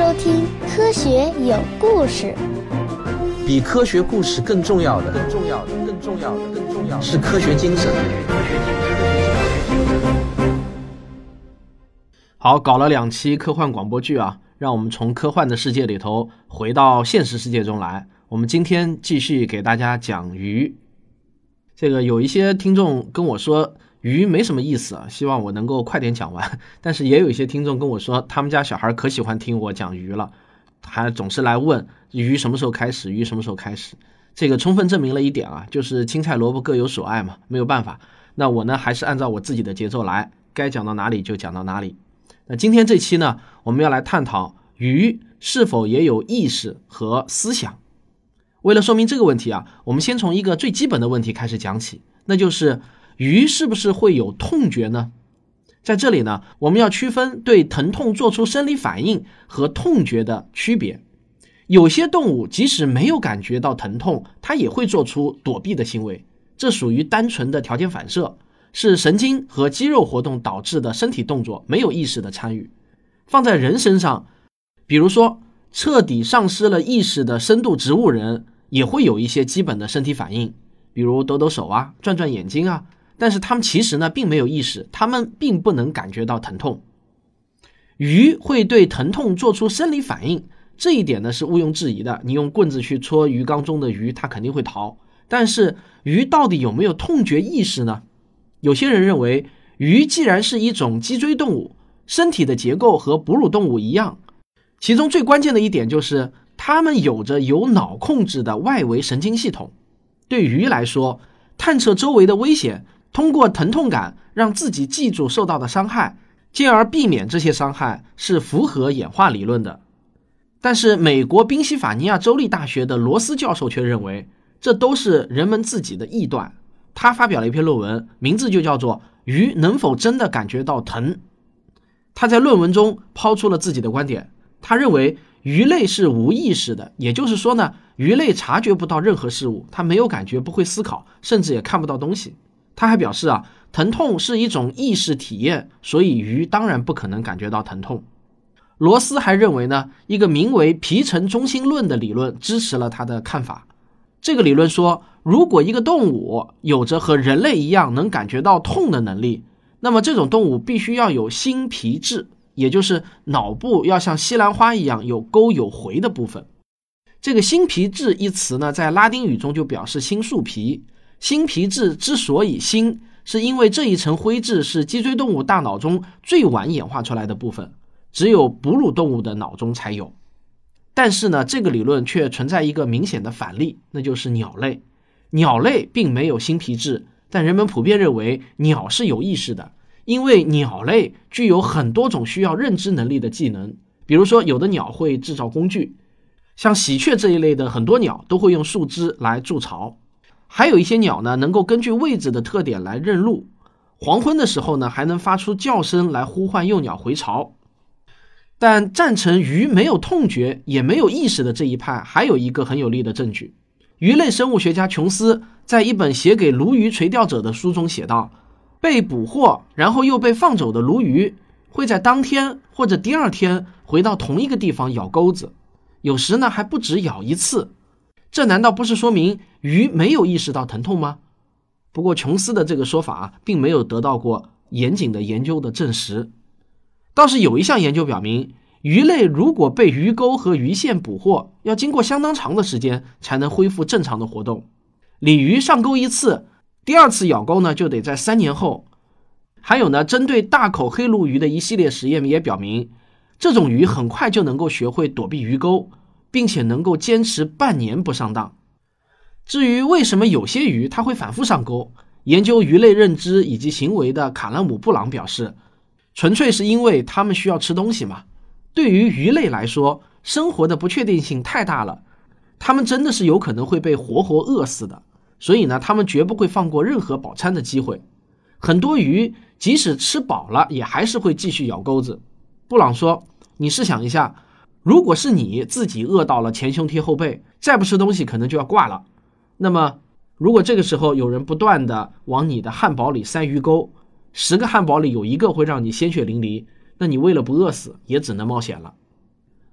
收听《科学有故事》。比科学故事更重要的，更重要的，更重要的，更重要的是科学精神。好，搞了两期科幻广播剧啊，让我们从科幻的世界里头回到现实世界中来。我们今天继续给大家讲鱼。这个有一些听众跟我说鱼没什么意思啊，希望我能够快点讲完。但是也有一些听众跟我说，他们家小孩可喜欢听我讲鱼了，还总是来问鱼什么时候开始，鱼什么时候开始。这个充分证明了一点啊，就是青菜萝卜各有所爱嘛，没有办法。那我呢，还是按照我自己的节奏来，该讲到哪里就讲到哪里。那今天这期呢，我们要来探讨鱼是否也有意识和思想。为了说明这个问题啊，我们先从一个最基本的问题开始讲起，那就是鱼是不是会有痛觉呢？在这里呢，我们要区分对疼痛做出生理反应和痛觉的区别。有些动物即使没有感觉到疼痛，它也会做出躲避的行为，这属于单纯的条件反射。是神经和肌肉活动导致的身体动作，没有意识的参与。放在人身上，比如说彻底丧失了意识的深度植物人，也会有一些基本的身体反应，比如抖抖手啊、转转眼睛啊。但是他们其实呢，并没有意识，他们并不能感觉到疼痛。鱼会对疼痛做出生理反应，这一点呢是毋庸置疑的。你用棍子去戳鱼缸中的鱼，它肯定会逃。但是鱼到底有没有痛觉意识呢？有些人认为，鱼既然是一种脊椎动物，身体的结构和哺乳动物一样，其中最关键的一点就是，它们有着由脑控制的外围神经系统。对鱼来说，探测周围的危险，通过疼痛感让自己记住受到的伤害，进而避免这些伤害，是符合演化理论的。但是，美国宾夕法尼亚州立大学的罗斯教授却认为，这都是人们自己的臆断。他发表了一篇论文，名字就叫做《鱼能否真的感觉到疼》。他在论文中抛出了自己的观点，他认为鱼类是无意识的，也就是说呢，鱼类察觉不到任何事物，它没有感觉，不会思考，甚至也看不到东西。他还表示啊，疼痛是一种意识体验，所以鱼当然不可能感觉到疼痛。罗斯还认为呢，一个名为皮层中心论的理论支持了他的看法。这个理论说。如果一个动物有着和人类一样能感觉到痛的能力，那么这种动物必须要有新皮质，也就是脑部要像西兰花一样有沟有回的部分。这个新皮质一词呢，在拉丁语中就表示新树皮。新皮质之所以新，是因为这一层灰质是脊椎动物大脑中最晚演化出来的部分，只有哺乳动物的脑中才有。但是呢，这个理论却存在一个明显的反例，那就是鸟类。鸟类并没有新皮质，但人们普遍认为鸟是有意识的，因为鸟类具有很多种需要认知能力的技能。比如说，有的鸟会制造工具，像喜鹊这一类的很多鸟都会用树枝来筑巢。还有一些鸟呢，能够根据位置的特点来认路。黄昏的时候呢，还能发出叫声来呼唤幼鸟回巢。但赞成鱼没有痛觉也没有意识的这一派，还有一个很有力的证据。鱼类生物学家琼斯在一本写给鲈鱼垂钓者的书中写道：“被捕获然后又被放走的鲈鱼会在当天或者第二天回到同一个地方咬钩子，有时呢还不止咬一次。这难道不是说明鱼没有意识到疼痛吗？”不过，琼斯的这个说法并没有得到过严谨的研究的证实。倒是有一项研究表明。鱼类如果被鱼钩和鱼线捕获，要经过相当长的时间才能恢复正常的活动。鲤鱼上钩一次，第二次咬钩呢就得在三年后。还有呢，针对大口黑鲈鱼的一系列实验也表明，这种鱼很快就能够学会躲避鱼钩，并且能够坚持半年不上当。至于为什么有些鱼它会反复上钩，研究鱼类认知以及行为的卡拉姆布朗表示，纯粹是因为它们需要吃东西嘛。对于鱼类来说，生活的不确定性太大了，它们真的是有可能会被活活饿死的。所以呢，它们绝不会放过任何饱餐的机会。很多鱼即使吃饱了，也还是会继续咬钩子。布朗说：“你试想一下，如果是你自己饿到了前胸贴后背，再不吃东西可能就要挂了。那么，如果这个时候有人不断的往你的汉堡里塞鱼钩，十个汉堡里有一个会让你鲜血淋漓。”那你为了不饿死，也只能冒险了。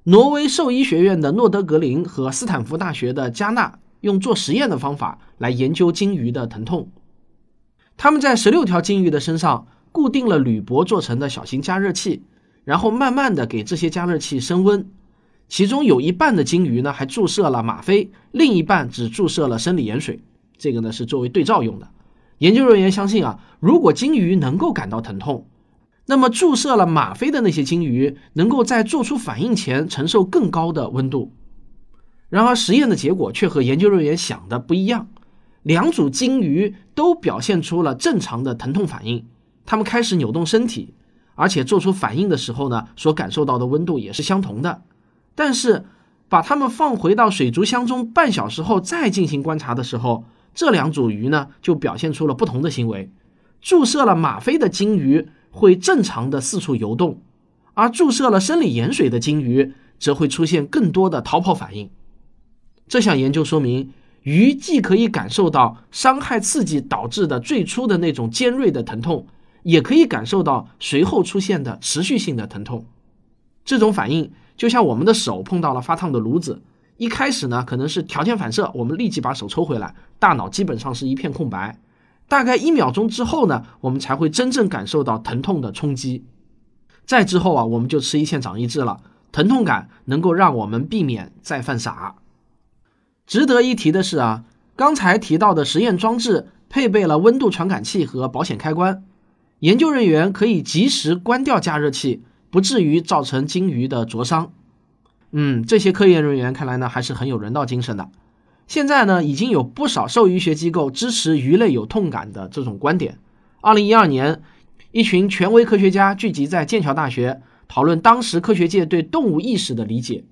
挪威兽医学院的诺德格林和斯坦福大学的加纳用做实验的方法来研究鲸鱼的疼痛。他们在十六条鲸鱼的身上固定了铝箔做成的小型加热器，然后慢慢的给这些加热器升温。其中有一半的鲸鱼呢还注射了吗啡，另一半只注射了生理盐水。这个呢是作为对照用的。研究人员相信啊，如果鲸鱼能够感到疼痛，那么注射了吗啡的那些鲸鱼能够在做出反应前承受更高的温度。然而实验的结果却和研究人员想的不一样。两组鲸鱼都表现出了正常的疼痛反应，它们开始扭动身体，而且做出反应的时候呢，所感受到的温度也是相同的。但是把它们放回到水族箱中半小时后再进行观察的时候，这两组鱼呢就表现出了不同的行为。注射了吗啡的鲸鱼会正常的四处游动，而注射了生理盐水的鲸鱼则会出现更多的逃跑反应。这项研究说明。鱼既可以感受到伤害刺激导致的最初的那种尖锐的疼痛，也可以感受到随后出现的持续性的疼痛。这种反应就像我们的手碰到了发烫的炉子，一开始呢可能是条件反射，我们立即把手抽回来，大脑基本上是一片空白。大概一秒钟之后呢，我们才会真正感受到疼痛的冲击。再之后啊，我们就吃一堑长一智了，疼痛感能够让我们避免再犯傻。值得一提的是啊，刚才提到的实验装置配备了温度传感器和保险开关，研究人员可以及时关掉加热器，不至于造成鲸鱼的灼伤。嗯，这些科研人员看来呢还是很有人道精神的。现在呢，已经有不少兽医学机构支持鱼类有痛感的这种观点。二零一二年，一群权威科学家聚集在剑桥大学，讨论当时科学界对动物意识的理解。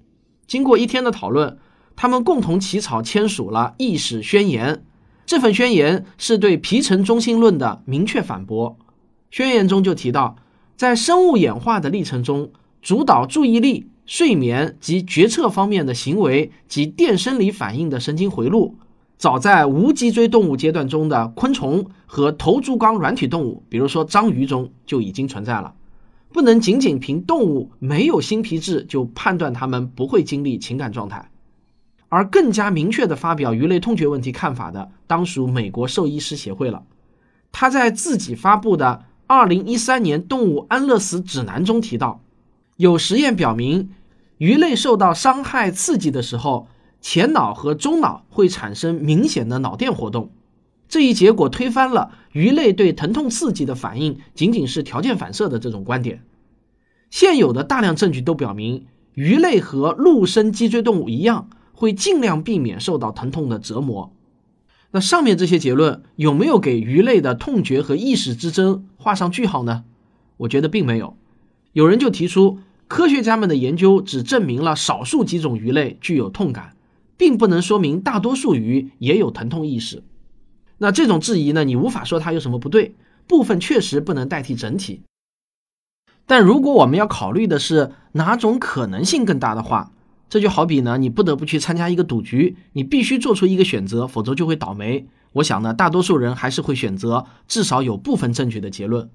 经过一天的讨论。他们共同起草签署了意识宣言，这份宣言是对皮层中心论的明确反驳。宣言中就提到，在生物演化的历程中，主导注意力、睡眠及决策方面的行为及电生理反应的神经回路，早在无脊椎动物阶段中的昆虫和头足纲软体动物，比如说章鱼中就已经存在了。不能仅仅凭动物没有新皮质就判断它们不会经历情感状态。而更加明确地发表鱼类痛觉问题看法的，当属美国兽医师协会了。他在自己发布的《二零一三年动物安乐死指南》中提到，有实验表明，鱼类受到伤害刺激的时候，前脑和中脑会产生明显的脑电活动。这一结果推翻了鱼类对疼痛刺激的反应仅仅是条件反射的这种观点。现有的大量证据都表明，鱼类和陆生脊椎动物一样。会尽量避免受到疼痛的折磨。那上面这些结论有没有给鱼类的痛觉和意识之争画上句号呢？我觉得并没有。有人就提出，科学家们的研究只证明了少数几种鱼类具有痛感，并不能说明大多数鱼也有疼痛意识。那这种质疑呢，你无法说它有什么不对，部分确实不能代替整体。但如果我们要考虑的是哪种可能性更大的话，这就好比呢，你不得不去参加一个赌局，你必须做出一个选择，否则就会倒霉。我想呢，大多数人还是会选择至少有部分正确的结论。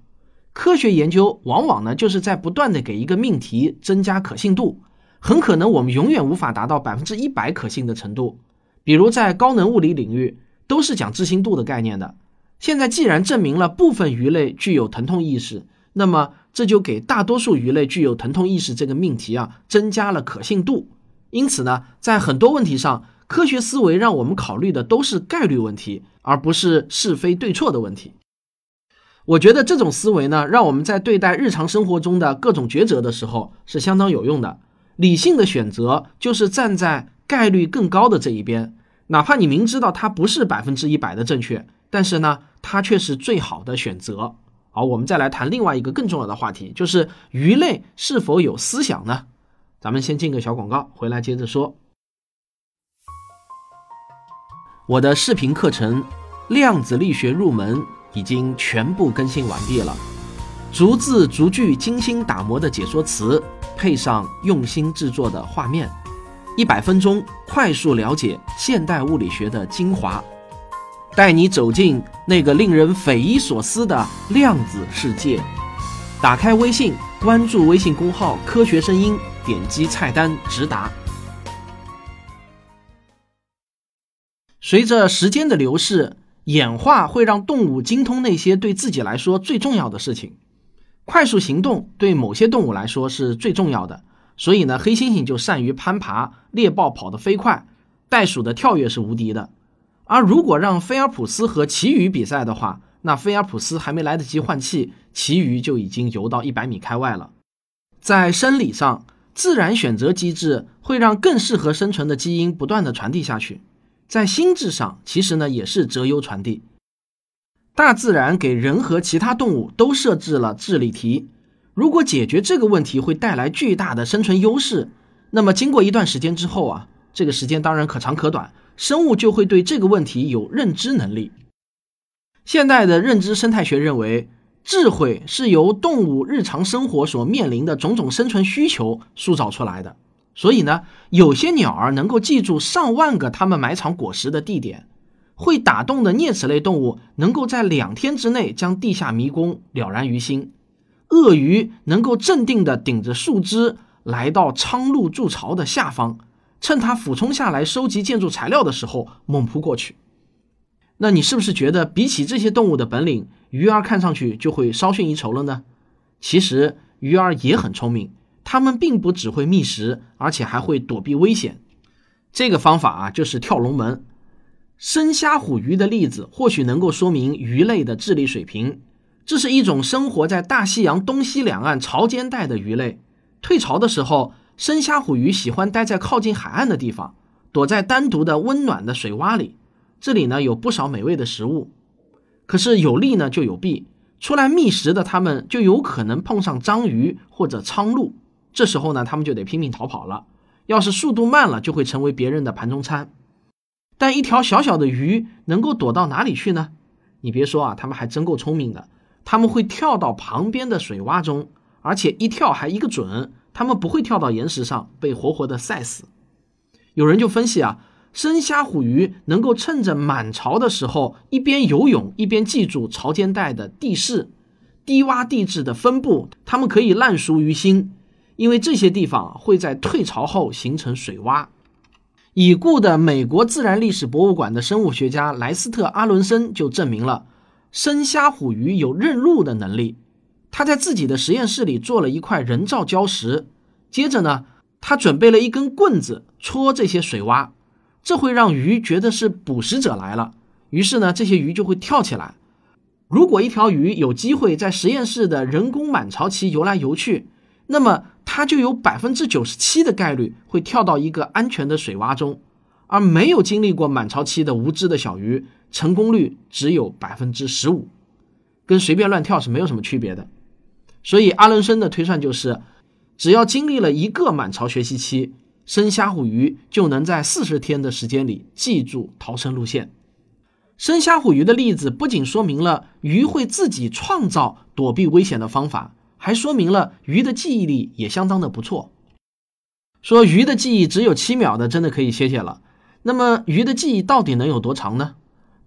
科学研究往往呢，就是在不断的给一个命题增加可信度，很可能我们永远无法达到百分之一百可信的程度。比如在高能物理领域，都是讲置信度的概念的。现在既然证明了部分鱼类具有疼痛意识，那么这就给大多数鱼类具有疼痛意识这个命题啊，增加了可信度。因此呢，在很多问题上，科学思维让我们考虑的都是概率问题，而不是是非对错的问题。我觉得这种思维呢，让我们在对待日常生活中的各种抉择的时候是相当有用的。理性的选择就是站在概率更高的这一边，哪怕你明知道它不是百分之一百的正确，但是呢，它却是最好的选择。好，我们再来谈另外一个更重要的话题，就是鱼类是否有思想呢？咱们先进个小广告，回来接着说。我的视频课程《量子力学入门》已经全部更新完毕了，逐字逐句精心打磨的解说词，配上用心制作的画面，一百分钟快速了解现代物理学的精华，带你走进那个令人匪夷所思的量子世界。打开微信，关注微信公号“科学声音”。点击菜单直达。随着时间的流逝，演化会让动物精通那些对自己来说最重要的事情。快速行动对某些动物来说是最重要的，所以呢，黑猩猩就善于攀爬，猎豹跑得飞快，袋鼠的跳跃是无敌的。而如果让菲尔普斯和旗鱼比赛的话，那菲尔普斯还没来得及换气，旗鱼就已经游到一百米开外了。在生理上，自然选择机制会让更适合生存的基因不断的传递下去。在心智上，其实呢也是择优传递。大自然给人和其他动物都设置了智力题，如果解决这个问题会带来巨大的生存优势，那么经过一段时间之后啊，这个时间当然可长可短，生物就会对这个问题有认知能力。现代的认知生态学认为，智慧是由动物日常生活所面临的种种生存需求塑造出来的。所以呢，有些鸟儿能够记住上万个它们埋藏果实的地点，会打洞的啮齿类动物能够在两天之内将地下迷宫了然于心，鳄鱼能够镇定地顶着树枝来到苍鹭筑巢的下方，趁它俯冲下来收集建筑材料的时候猛扑过去。那你是不是觉得比起这些动物的本领，鱼儿看上去就会稍逊一筹了呢？其实鱼儿也很聪明。它们并不只会觅食，而且还会躲避危险。这个方法啊，就是跳龙门。生虾虎鱼的例子或许能够说明鱼类的智力水平。这是一种生活在大西洋东西两岸潮间带的鱼类。退潮的时候，生虾虎鱼喜欢待在靠近海岸的地方，躲在单独的温暖的水洼里。这里呢，有不少美味的食物。可是有利呢就有弊，出来觅食的它们就有可能碰上章鱼或者苍鹭。这时候呢，他们就得拼命逃跑了。要是速度慢了，就会成为别人的盘中餐。但一条小小的鱼能够躲到哪里去呢？你别说啊，他们还真够聪明的。他们会跳到旁边的水洼中，而且一跳还一个准。他们不会跳到岩石上被活活的晒死。有人就分析啊，生虾虎鱼能够趁着满潮的时候，一边游泳一边记住潮间带的地势、低洼地质的分布，他们可以烂熟于心。因为这些地方会在退潮后形成水洼。已故的美国自然历史博物馆的生物学家莱斯特·阿伦森就证明了生虾虎鱼有认路的能力。他在自己的实验室里做了一块人造礁石，接着呢，他准备了一根棍子戳这些水洼，这会让鱼觉得是捕食者来了，于是呢，这些鱼就会跳起来。如果一条鱼有机会在实验室的人工满潮期游来游去，那么它就有百分之九十七的概率会跳到一个安全的水洼中，而没有经历过满潮期的无知的小鱼，成功率只有百分之十五，跟随便乱跳是没有什么区别的。所以阿伦森的推算就是，只要经历了一个满潮学习期，生虾虎鱼就能在四十天的时间里记住逃生路线。生虾虎鱼的例子不仅说明了鱼会自己创造躲避危险的方法。还说明了鱼的记忆力也相当的不错。说鱼的记忆只有七秒的，真的可以歇歇了。那么鱼的记忆到底能有多长呢？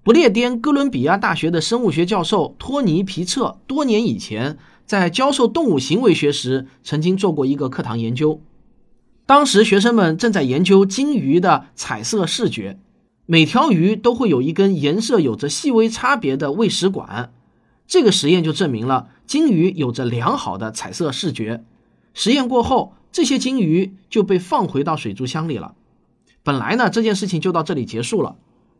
不列颠哥伦比亚大学的生物学教授托尼皮彻多年以前在教授动物行为学时，曾经做过一个课堂研究。当时学生们正在研究鲸鱼的彩色视觉，每条鱼都会有一根颜色有着细微差别的喂食管。这个实验就证明了鲸鱼有着良好的彩色视觉。实验过后，这些鲸鱼就被放回到水族箱里了。本来呢，这件事情就到这里结束了。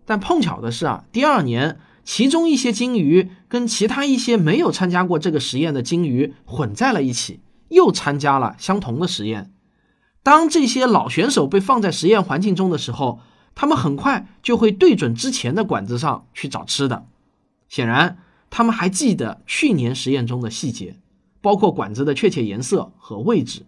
但碰巧的是啊，第二年，其中一些鲸鱼跟其他一些没有参加过这个实验的鲸鱼混在了一起，又参加了相同的实验。当这些老选手被放在实验环境中的时候，他们很快就会对准之前的管子上去找吃的。显然。他们还记得去年实验中的细节，包括管子的确切颜色和位置。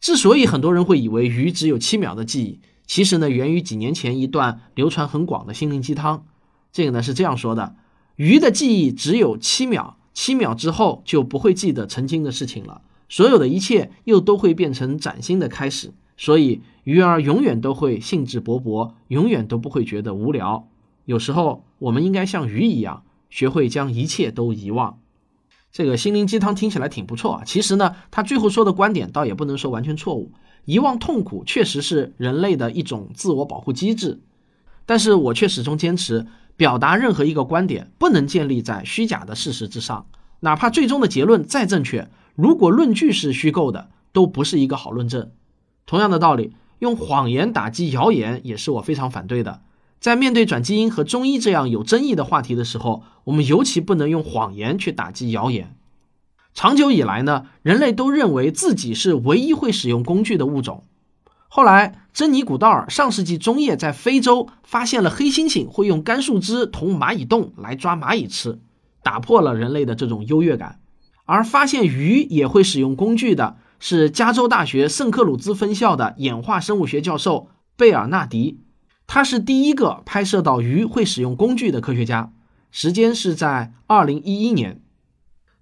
之所以很多人会以为鱼只有七秒的记忆，其实呢源于几年前一段流传很广的心灵鸡汤。这个呢是这样说的：鱼的记忆只有七秒，七秒之后就不会记得曾经的事情了，所有的一切又都会变成崭新的开始。所以鱼儿永远都会兴致勃勃，永远都不会觉得无聊。有时候我们应该像鱼一样。学会将一切都遗忘。这个心灵鸡汤听起来挺不错啊。其实呢，他最后说的观点倒也不能说完全错误。遗忘痛苦确实是人类的一种自我保护机制，但是我却始终坚持，表达任何一个观点不能建立在虚假的事实之上，哪怕最终的结论再正确，如果论据是虚构的，都不是一个好论证。同样的道理，用谎言打击谣言也是我非常反对的。在面对转基因和中医这样有争议的话题的时候，我们尤其不能用谎言去打击谣言。长久以来呢，人类都认为自己是唯一会使用工具的物种。后来，珍妮古道尔上世纪中叶在非洲发现了黑猩猩会用干树枝捅蚂蚁洞来抓蚂蚁吃，打破了人类的这种优越感。而发现鱼也会使用工具的是加州大学圣克鲁兹分校的演化生物学教授贝尔纳迪，他是第一个拍摄到鱼会使用工具的科学家，时间是在二零一一年。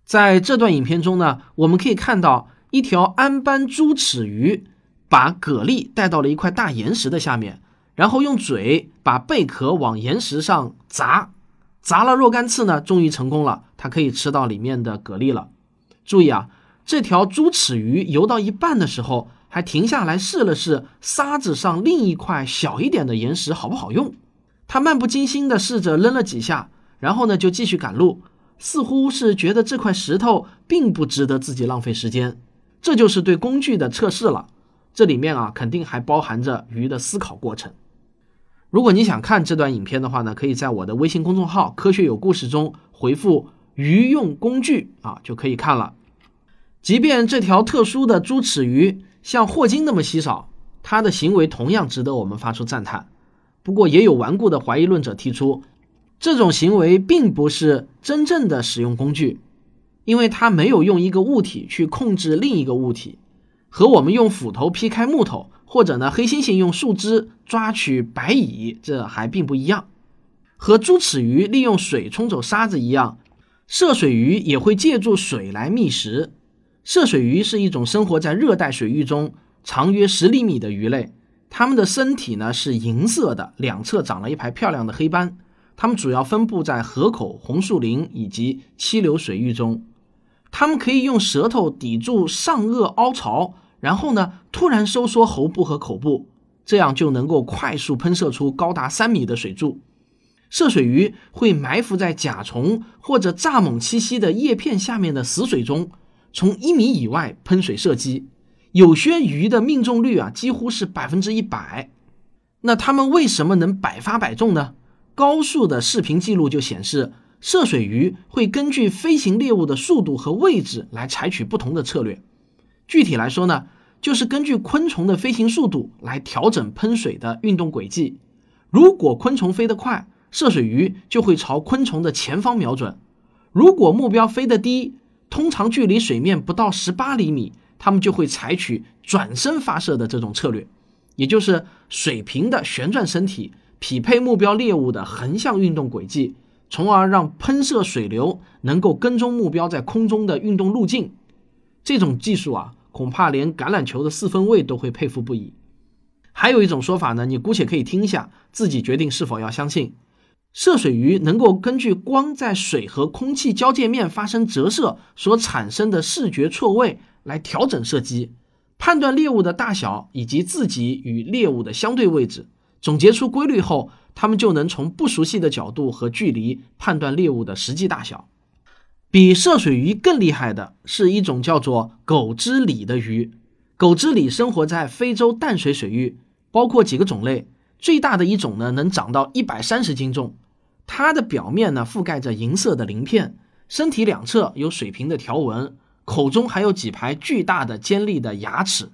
在这段影片中呢，我们可以看到一条鞍斑猪齿鱼把蛤蜊带到了一块大岩石的下面，然后用嘴把贝壳往岩石上砸，砸了若干次呢，终于成功了，它可以吃到里面的蛤蜊了。注意啊，这条猪齿鱼游到一半的时候，还停下来试了试沙子上另一块小一点的岩石好不好用。他漫不经心地试着扔了几下，然后呢就继续赶路。似乎是觉得这块石头并不值得自己浪费时间，这就是对工具的测试了。这里面啊，肯定还包含着鱼的思考过程。如果你想看这段影片的话呢，可以在我的微信公众号“科学有故事”中回复“鱼用工具”啊，就可以看了。即便这条特殊的猪齿鱼像霍金那么稀少，他的行为同样值得我们发出赞叹。不过，也有顽固的怀疑论者提出。这种行为并不是真正的使用工具，因为他没有用一个物体去控制另一个物体，和我们用斧头劈开木头，或者呢黑猩猩用树枝抓取白蚁，这还并不一样。和猪齿鱼利用水冲走沙子一样，涉水鱼也会借助水来觅食。涉水鱼是一种生活在热带水域中、长约十厘米的鱼类，它们的身体呢是银色的，两侧长了一排漂亮的黑斑。它们主要分布在河口、红树林以及溪流水域中。它们可以用舌头抵住上颚凹槽，然后呢突然收缩喉部和口部，这样就能够快速喷射出高达三米的水柱。涉水鱼会埋伏在甲虫或者蚱蜢栖息的叶片下面的死水中，从一米以外喷水射击。有些鱼的命中率啊几乎是百分之一百。那它们为什么能百发百中呢？高速的视频记录就显示，涉水鱼会根据飞行猎物的速度和位置来采取不同的策略。具体来说呢，就是根据昆虫的飞行速度来调整喷水的运动轨迹。如果昆虫飞得快，涉水鱼就会朝昆虫的前方瞄准；如果目标飞得低，通常距离水面不到十八厘米，它们就会采取转身发射的这种策略，也就是水平的旋转身体。匹配目标猎物的横向运动轨迹，从而让喷射水流能够跟踪目标在空中的运动路径。这种技术啊，恐怕连橄榄球的四分卫都会佩服不已。还有一种说法呢，你姑且可以听一下，自己决定是否要相信。涉水鱼能够根据光在水和空气交界面发生折射所产生的视觉错位来调整射击，判断猎物的大小以及自己与猎物的相对位置。总结出规律后，他们就能从不熟悉的角度和距离判断猎物的实际大小。比涉水鱼更厉害的是一种叫做狗之鲤的鱼。狗之鲤生活在非洲淡水水域，包括几个种类。最大的一种呢，能长到一百三十斤重。它的表面呢，覆盖着银色的鳞片，身体两侧有水平的条纹，口中还有几排巨大的尖利的牙齿。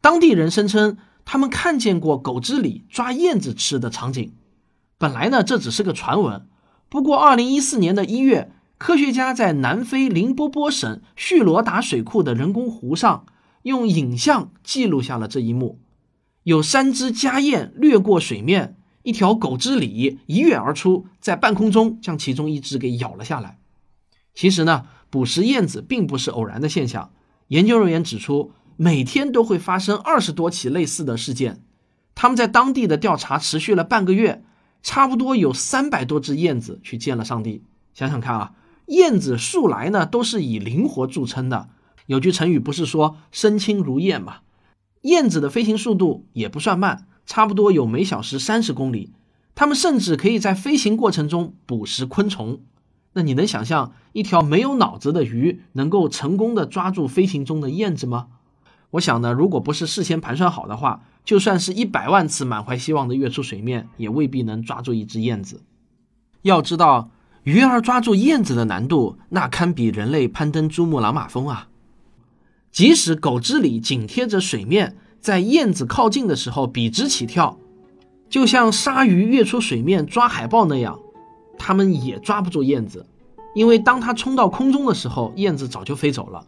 当地人声称。他们看见过狗之里抓燕子吃的场景，本来呢这只是个传闻。不过，二零一四年的一月，科学家在南非林波波省叙罗达水库的人工湖上，用影像记录下了这一幕：有三只家燕掠过水面，一条狗之鲤一跃而出，在半空中将其中一只给咬了下来。其实呢，捕食燕子并不是偶然的现象。研究人员指出。每天都会发生二十多起类似的事件，他们在当地的调查持续了半个月，差不多有三百多只燕子去见了上帝。想想看啊，燕子素来呢都是以灵活著称的。有句成语不是说“身轻如燕”吗？燕子的飞行速度也不算慢，差不多有每小时三十公里。它们甚至可以在飞行过程中捕食昆虫。那你能想象一条没有脑子的鱼能够成功的抓住飞行中的燕子吗？我想呢，如果不是事先盘算好的话，就算是一百万次满怀希望的跃出水面，也未必能抓住一只燕子。要知道，鱼儿抓住燕子的难度，那堪比人类攀登珠穆朗玛峰啊！即使狗之里紧贴着水面，在燕子靠近的时候笔直起跳，就像鲨鱼跃出水面抓海豹那样。它们也抓不住燕子，因为当它冲到空中的时候，燕子早就飞走了。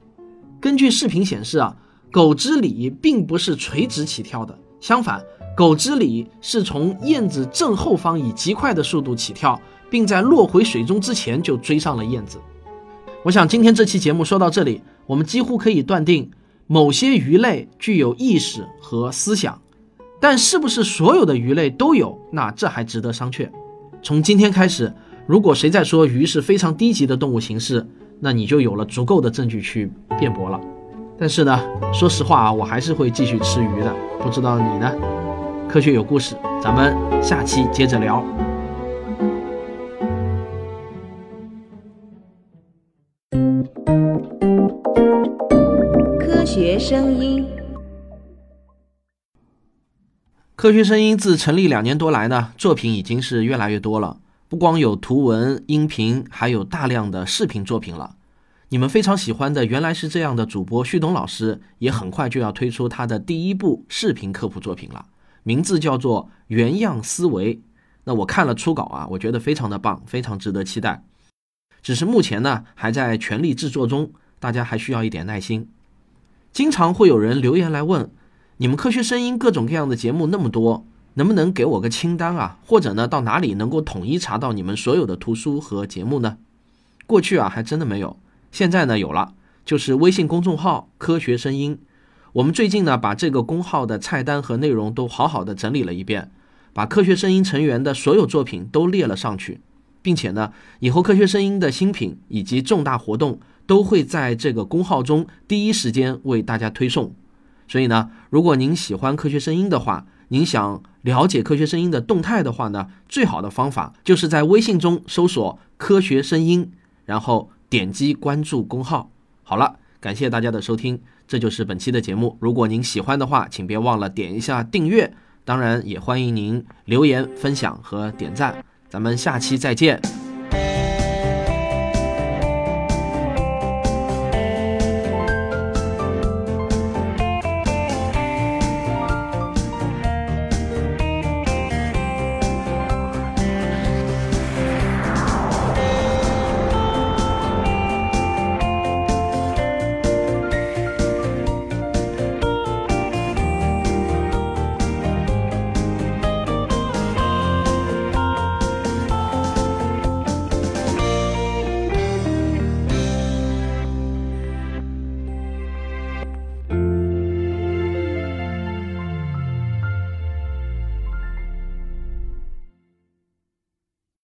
根据视频显示啊，狗之里并不是垂直起跳的，相反，狗之里是从燕子正后方以极快的速度起跳，并在落回水中之前就追上了燕子。我想今天这期节目说到这里，我们几乎可以断定，某些鱼类具有意识和思想，但是不是所有的鱼类都有，那这还值得商榷。从今天开始，如果谁在说鱼是非常低级的动物形式，那你就有了足够的证据去辩驳了。但是呢，说实话啊，我还是会继续吃鱼的。不知道你呢？科学有故事，咱们下期接着聊。学声音。科学声音自成立两年多来呢，作品已经是越来越多了。不光有图文、音频，还有大量的视频作品了。你们非常喜欢的原来是这样的主播旭东老师，也很快就要推出他的第一部视频科普作品了，名字叫做《原样思维》。那我看了初稿啊，我觉得非常的棒，非常值得期待。只是目前呢，还在全力制作中，大家还需要一点耐心。经常会有人留言来问。你们科学声音各种各样的节目那么多，能不能给我个清单啊？或者呢，到哪里能够统一查到你们所有的图书和节目呢？过去啊，还真的没有，现在呢有了，就是微信公众号“科学声音”。我们最近呢，把这个公号的菜单和内容都好好的整理了一遍，把科学声音成员的所有作品都列了上去，并且呢，以后科学声音的新品以及重大活动都会在这个公号中第一时间为大家推送。所以呢，如果您喜欢科学声音的话，您想了解科学声音的动态的话呢，最好的方法就是在微信中搜索“科学声音”，然后点击关注公号。好了，感谢大家的收听，这就是本期的节目。如果您喜欢的话，请别忘了点一下订阅，当然也欢迎您留言、分享和点赞。咱们下期再见。